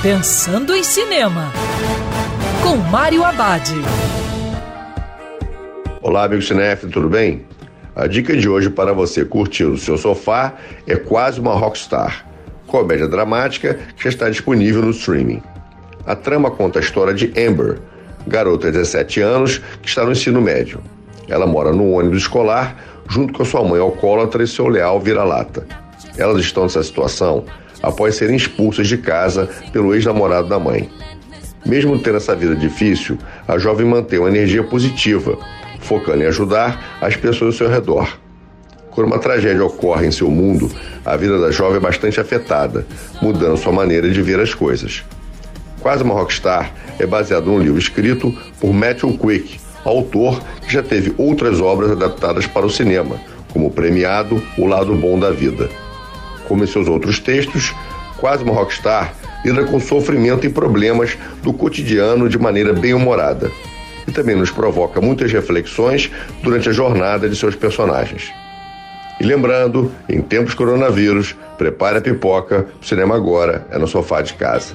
Pensando em Cinema, com Mário Abad. Olá, amigo cinéfilo, tudo bem? A dica de hoje para você curtir o seu sofá é Quase uma Rockstar, comédia dramática que já está disponível no streaming. A trama conta a história de Amber, garota de 17 anos que está no ensino médio. Ela mora no ônibus escolar junto com sua mãe alcoólatra e seu leal vira-lata. Elas estão nessa situação após serem expulsas de casa pelo ex-namorado da mãe. Mesmo tendo essa vida difícil, a jovem mantém uma energia positiva, focando em ajudar as pessoas ao seu redor. Quando uma tragédia ocorre em seu mundo, a vida da jovem é bastante afetada, mudando sua maneira de ver as coisas. Quase uma Rockstar é baseado num livro escrito por Matthew Quick, autor que já teve outras obras adaptadas para o cinema, como o premiado O Lado Bom da Vida. Como em seus outros textos, Quase uma Rockstar lida com sofrimento e problemas do cotidiano de maneira bem-humorada e também nos provoca muitas reflexões durante a jornada de seus personagens. E lembrando, em tempos coronavírus, prepare a pipoca, o cinema agora é no sofá de casa.